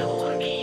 通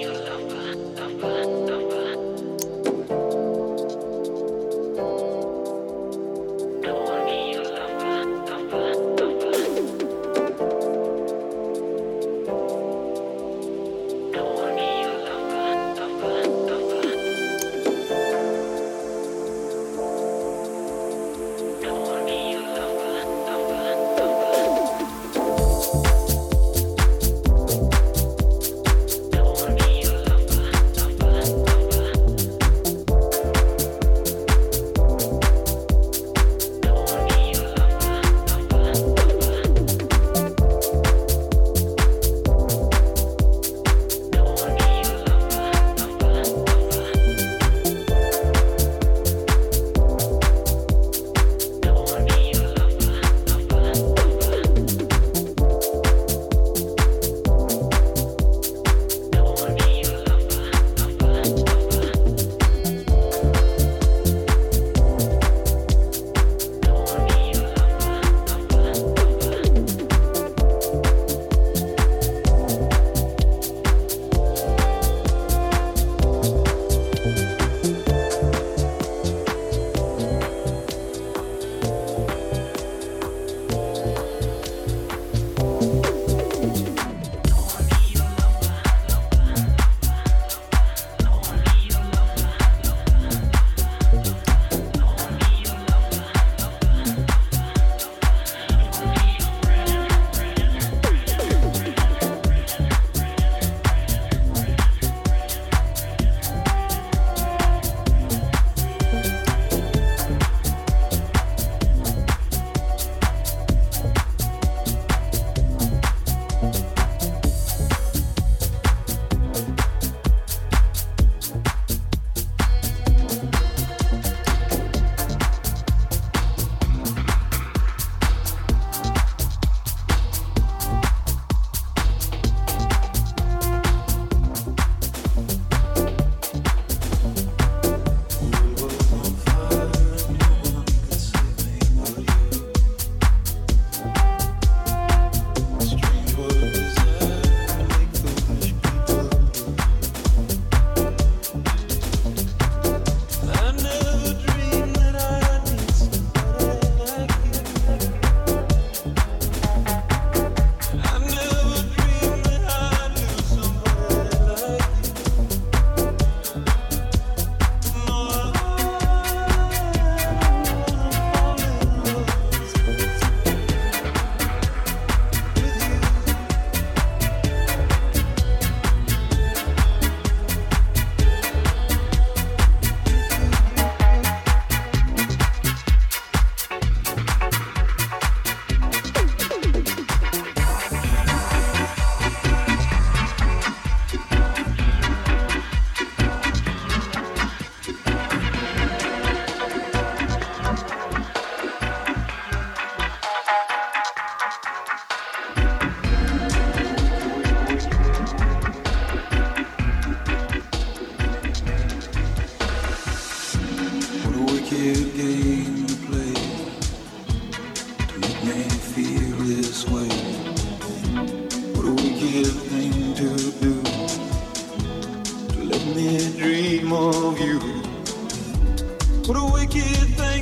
But a wicked thing.